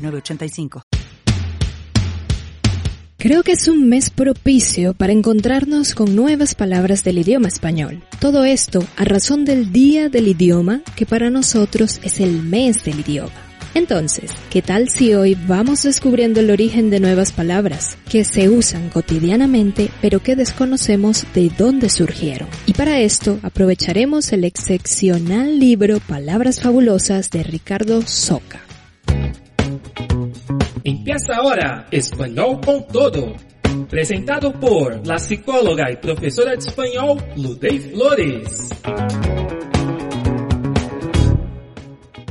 906985. Creo que es un mes propicio para encontrarnos con nuevas palabras del idioma español. Todo esto a razón del Día del Idioma, que para nosotros es el mes del idioma. Entonces, ¿qué tal si hoy vamos descubriendo el origen de nuevas palabras que se usan cotidianamente pero que desconocemos de dónde surgieron? Y para esto aprovecharemos el excepcional libro Palabras Fabulosas de Ricardo Soca. Empieza ahora Español con Todo, presentado por la psicóloga y profesora de español Ludey Flores.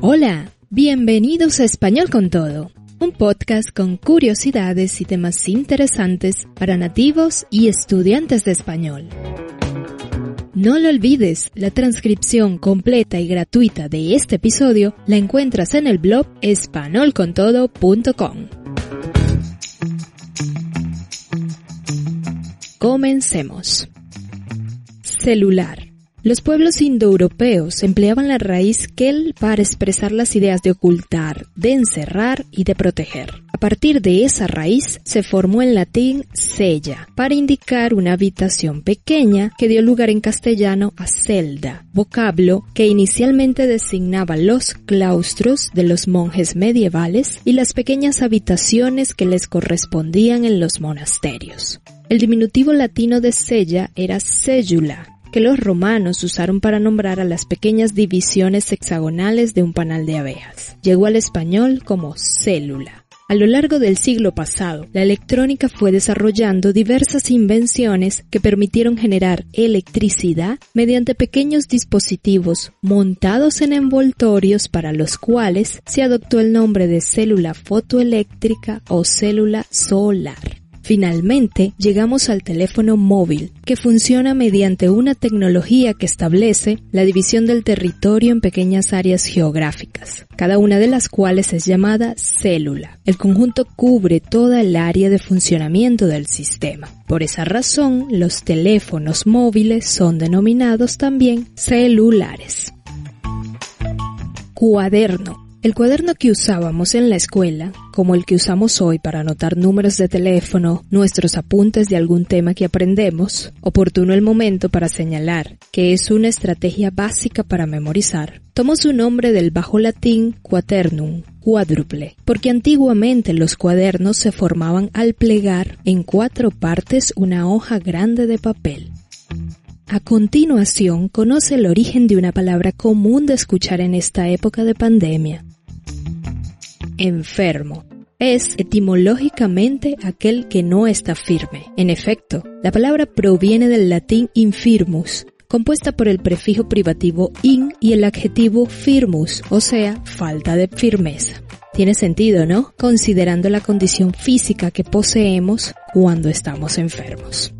Hola, bienvenidos a Español con Todo, un podcast con curiosidades y temas interesantes para nativos y estudiantes de español. No lo olvides, la transcripción completa y gratuita de este episodio la encuentras en el blog espanolcontodo.com. Comencemos. Celular. Los pueblos indoeuropeos empleaban la raíz kel para expresar las ideas de ocultar, de encerrar y de proteger. A partir de esa raíz se formó en latín sella, para indicar una habitación pequeña que dio lugar en castellano a celda, vocablo que inicialmente designaba los claustros de los monjes medievales y las pequeñas habitaciones que les correspondían en los monasterios. El diminutivo latino de sella era cellula, que los romanos usaron para nombrar a las pequeñas divisiones hexagonales de un panal de abejas. Llegó al español como célula. A lo largo del siglo pasado, la electrónica fue desarrollando diversas invenciones que permitieron generar electricidad mediante pequeños dispositivos montados en envoltorios para los cuales se adoptó el nombre de célula fotoeléctrica o célula solar. Finalmente, llegamos al teléfono móvil, que funciona mediante una tecnología que establece la división del territorio en pequeñas áreas geográficas, cada una de las cuales es llamada célula. El conjunto cubre toda el área de funcionamiento del sistema. Por esa razón, los teléfonos móviles son denominados también celulares. Cuaderno el cuaderno que usábamos en la escuela, como el que usamos hoy para anotar números de teléfono, nuestros apuntes de algún tema que aprendemos, oportuno el momento para señalar que es una estrategia básica para memorizar, tomó su nombre del bajo latín quaternum, cuádruple, porque antiguamente los cuadernos se formaban al plegar en cuatro partes una hoja grande de papel. A continuación, conoce el origen de una palabra común de escuchar en esta época de pandemia. Enfermo. Es etimológicamente aquel que no está firme. En efecto, la palabra proviene del latín infirmus, compuesta por el prefijo privativo in y el adjetivo firmus, o sea, falta de firmeza. Tiene sentido, ¿no? Considerando la condición física que poseemos cuando estamos enfermos.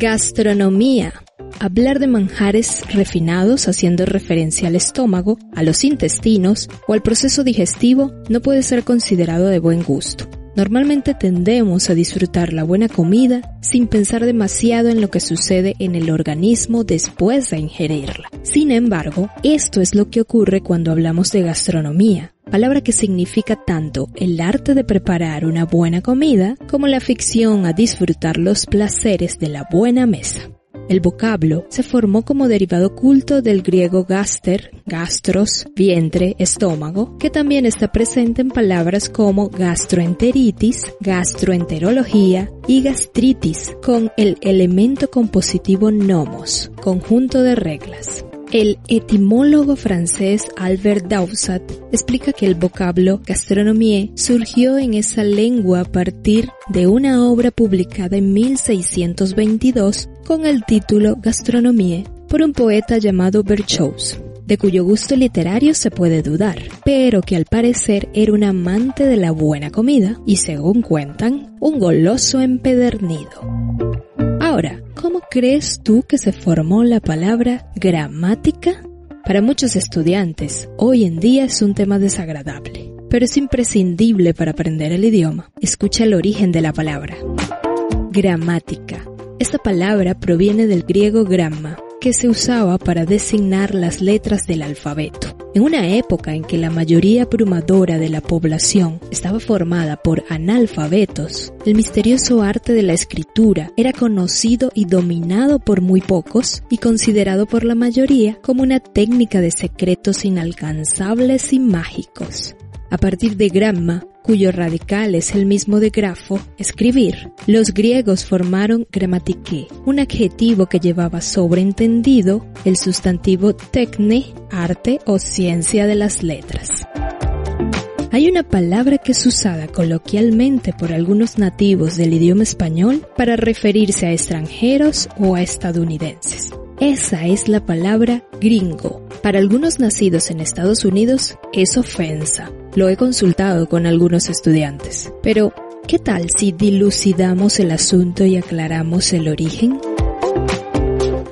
Gastronomía. Hablar de manjares refinados haciendo referencia al estómago, a los intestinos o al proceso digestivo no puede ser considerado de buen gusto. Normalmente tendemos a disfrutar la buena comida sin pensar demasiado en lo que sucede en el organismo después de ingerirla. Sin embargo, esto es lo que ocurre cuando hablamos de gastronomía, palabra que significa tanto el arte de preparar una buena comida como la ficción a disfrutar los placeres de la buena mesa. El vocablo se formó como derivado culto del griego gaster, gastros, vientre, estómago, que también está presente en palabras como gastroenteritis, gastroenterología y gastritis, con el elemento compositivo nomos, conjunto de reglas. El etimólogo francés Albert Dausat explica que el vocablo gastronomie surgió en esa lengua a partir de una obra publicada en 1622 con el título Gastronomie por un poeta llamado Berchoz. de cuyo gusto literario se puede dudar, pero que al parecer era un amante de la buena comida y según cuentan, un goloso empedernido. Ahora, ¿cómo crees tú que se formó la palabra gramática? Para muchos estudiantes, hoy en día es un tema desagradable, pero es imprescindible para aprender el idioma. Escucha el origen de la palabra. Gramática. Esta palabra proviene del griego gramma, que se usaba para designar las letras del alfabeto. En una época en que la mayoría abrumadora de la población estaba formada por analfabetos, el misterioso arte de la escritura era conocido y dominado por muy pocos y considerado por la mayoría como una técnica de secretos inalcanzables y mágicos. A partir de gramma, cuyo radical es el mismo de grafo, escribir. Los griegos formaron grammatike, un adjetivo que llevaba sobreentendido el sustantivo techne, arte o ciencia de las letras. Hay una palabra que es usada coloquialmente por algunos nativos del idioma español para referirse a extranjeros o a estadounidenses. Esa es la palabra gringo. Para algunos nacidos en Estados Unidos es ofensa, lo he consultado con algunos estudiantes. Pero, ¿qué tal si dilucidamos el asunto y aclaramos el origen?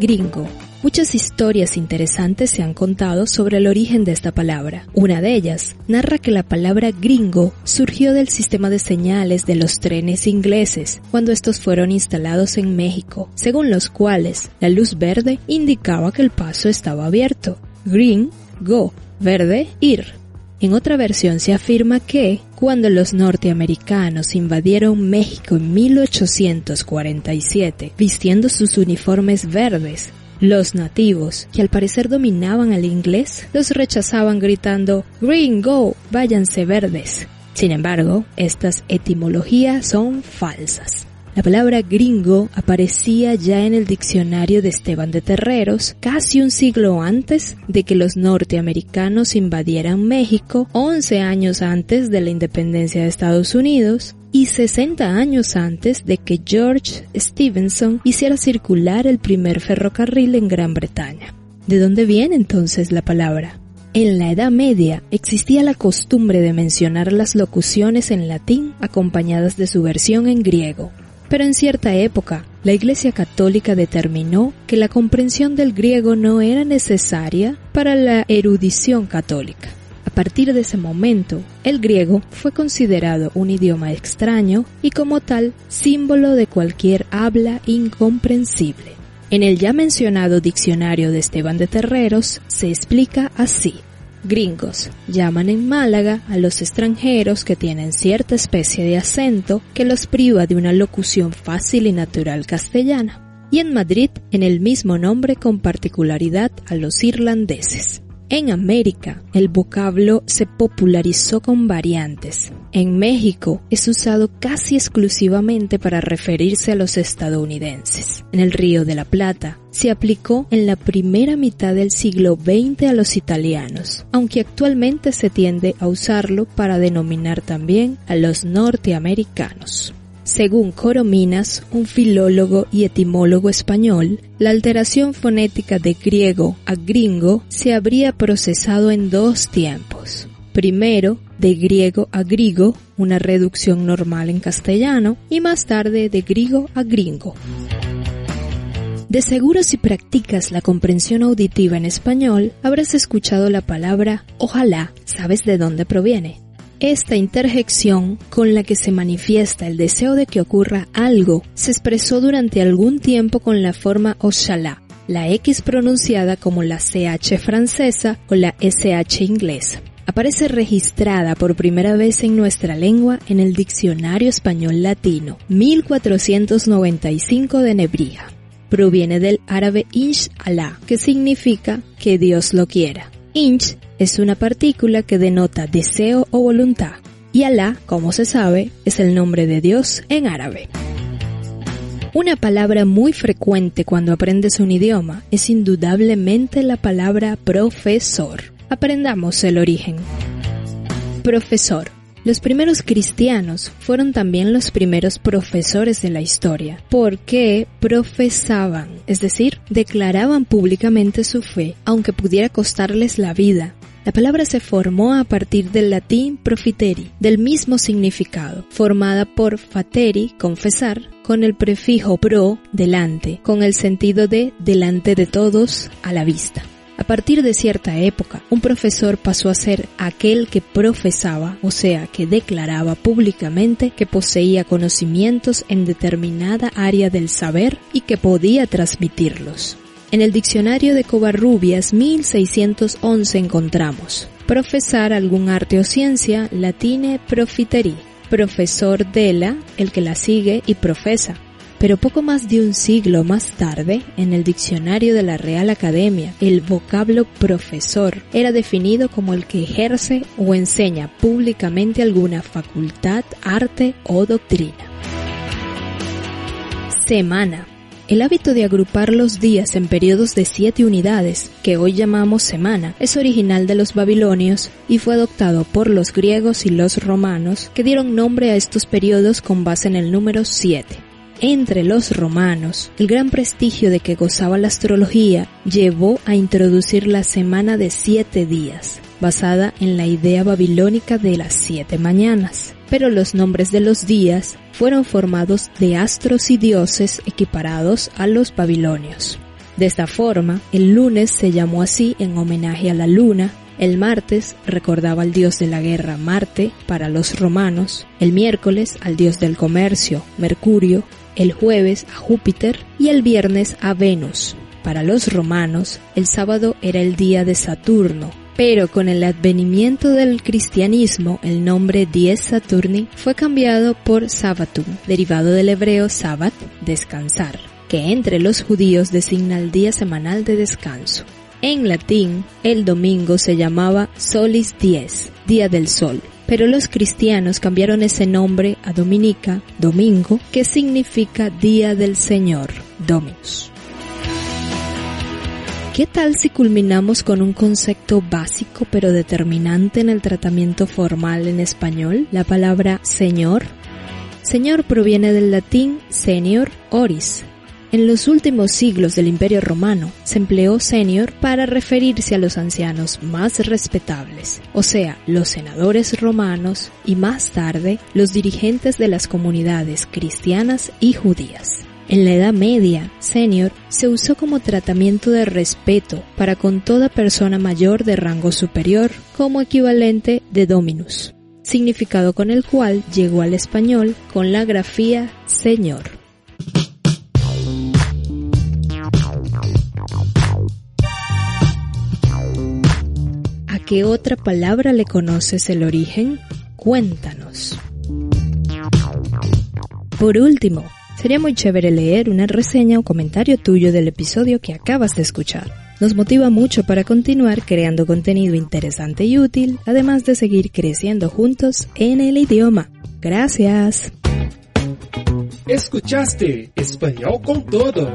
Gringo. Muchas historias interesantes se han contado sobre el origen de esta palabra. Una de ellas narra que la palabra gringo surgió del sistema de señales de los trenes ingleses cuando estos fueron instalados en México, según los cuales la luz verde indicaba que el paso estaba abierto. Green, go, verde, ir. En otra versión se afirma que, cuando los norteamericanos invadieron México en 1847, vistiendo sus uniformes verdes, los nativos, que al parecer dominaban el inglés, los rechazaban gritando Green Go, váyanse verdes. Sin embargo, estas etimologías son falsas. La palabra gringo aparecía ya en el diccionario de Esteban de Terreros casi un siglo antes de que los norteamericanos invadieran México, 11 años antes de la independencia de Estados Unidos, y 60 años antes de que George Stephenson hiciera circular el primer ferrocarril en Gran Bretaña. ¿De dónde viene entonces la palabra? En la Edad Media existía la costumbre de mencionar las locuciones en latín acompañadas de su versión en griego. Pero en cierta época, la Iglesia Católica determinó que la comprensión del griego no era necesaria para la erudición católica. A partir de ese momento, el griego fue considerado un idioma extraño y como tal símbolo de cualquier habla incomprensible. En el ya mencionado diccionario de Esteban de Terreros se explica así. Gringos llaman en Málaga a los extranjeros que tienen cierta especie de acento que los priva de una locución fácil y natural castellana, y en Madrid en el mismo nombre con particularidad a los irlandeses. En América, el vocablo se popularizó con variantes. En México es usado casi exclusivamente para referirse a los estadounidenses. En el Río de la Plata se aplicó en la primera mitad del siglo XX a los italianos, aunque actualmente se tiende a usarlo para denominar también a los norteamericanos. Según Corominas, un filólogo y etimólogo español, la alteración fonética de griego a gringo se habría procesado en dos tiempos. Primero, de griego a grigo, una reducción normal en castellano, y más tarde de griego a gringo. De seguro si practicas la comprensión auditiva en español, habrás escuchado la palabra ojalá, sabes de dónde proviene. Esta interjección con la que se manifiesta el deseo de que ocurra algo se expresó durante algún tiempo con la forma Ojalá, la X pronunciada como la CH francesa o la SH inglesa. Aparece registrada por primera vez en nuestra lengua en el Diccionario Español Latino, 1495 de Nebrija. Proviene del árabe Inch Allah, que significa que Dios lo quiera. Inch es una partícula que denota deseo o voluntad, y Alá, como se sabe, es el nombre de Dios en árabe. Una palabra muy frecuente cuando aprendes un idioma es indudablemente la palabra profesor. Aprendamos el origen. Profesor. Los primeros cristianos fueron también los primeros profesores de la historia, porque profesaban, es decir, declaraban públicamente su fe, aunque pudiera costarles la vida. La palabra se formó a partir del latín profiteri, del mismo significado, formada por fateri, confesar, con el prefijo pro, delante, con el sentido de delante de todos, a la vista. A partir de cierta época, un profesor pasó a ser aquel que profesaba, o sea, que declaraba públicamente que poseía conocimientos en determinada área del saber y que podía transmitirlos. En el diccionario de Covarrubias 1611 encontramos profesar algún arte o ciencia, latine profiteri, profesor de la, el que la sigue y profesa. Pero poco más de un siglo más tarde, en el diccionario de la Real Academia, el vocablo profesor era definido como el que ejerce o enseña públicamente alguna facultad, arte o doctrina. Semana el hábito de agrupar los días en periodos de siete unidades, que hoy llamamos semana, es original de los babilonios y fue adoptado por los griegos y los romanos, que dieron nombre a estos periodos con base en el número siete. Entre los romanos, el gran prestigio de que gozaba la astrología llevó a introducir la semana de siete días, basada en la idea babilónica de las siete mañanas pero los nombres de los días fueron formados de astros y dioses equiparados a los babilonios. De esta forma, el lunes se llamó así en homenaje a la luna, el martes recordaba al dios de la guerra Marte para los romanos, el miércoles al dios del comercio Mercurio, el jueves a Júpiter y el viernes a Venus. Para los romanos, el sábado era el día de Saturno, pero con el advenimiento del cristianismo el nombre Dies Saturni fue cambiado por Sabbatum, derivado del hebreo Sabbat, descansar, que entre los judíos designa el día semanal de descanso. En latín, el domingo se llamaba Solis Dies, día del sol, pero los cristianos cambiaron ese nombre a Dominica, domingo, que significa día del Señor, Dominus. ¿Qué tal si culminamos con un concepto básico pero determinante en el tratamiento formal en español? La palabra señor. Señor proviene del latín senior oris. En los últimos siglos del Imperio Romano se empleó senior para referirse a los ancianos más respetables, o sea, los senadores romanos y más tarde los dirigentes de las comunidades cristianas y judías. En la Edad Media, senior se usó como tratamiento de respeto para con toda persona mayor de rango superior como equivalente de dominus, significado con el cual llegó al español con la grafía señor. Qué otra palabra le conoces el origen? Cuéntanos. Por último, Sería muy chévere leer una reseña o comentario tuyo del episodio que acabas de escuchar. Nos motiva mucho para continuar creando contenido interesante y útil, además de seguir creciendo juntos en el idioma. Gracias. Escuchaste Español con todo.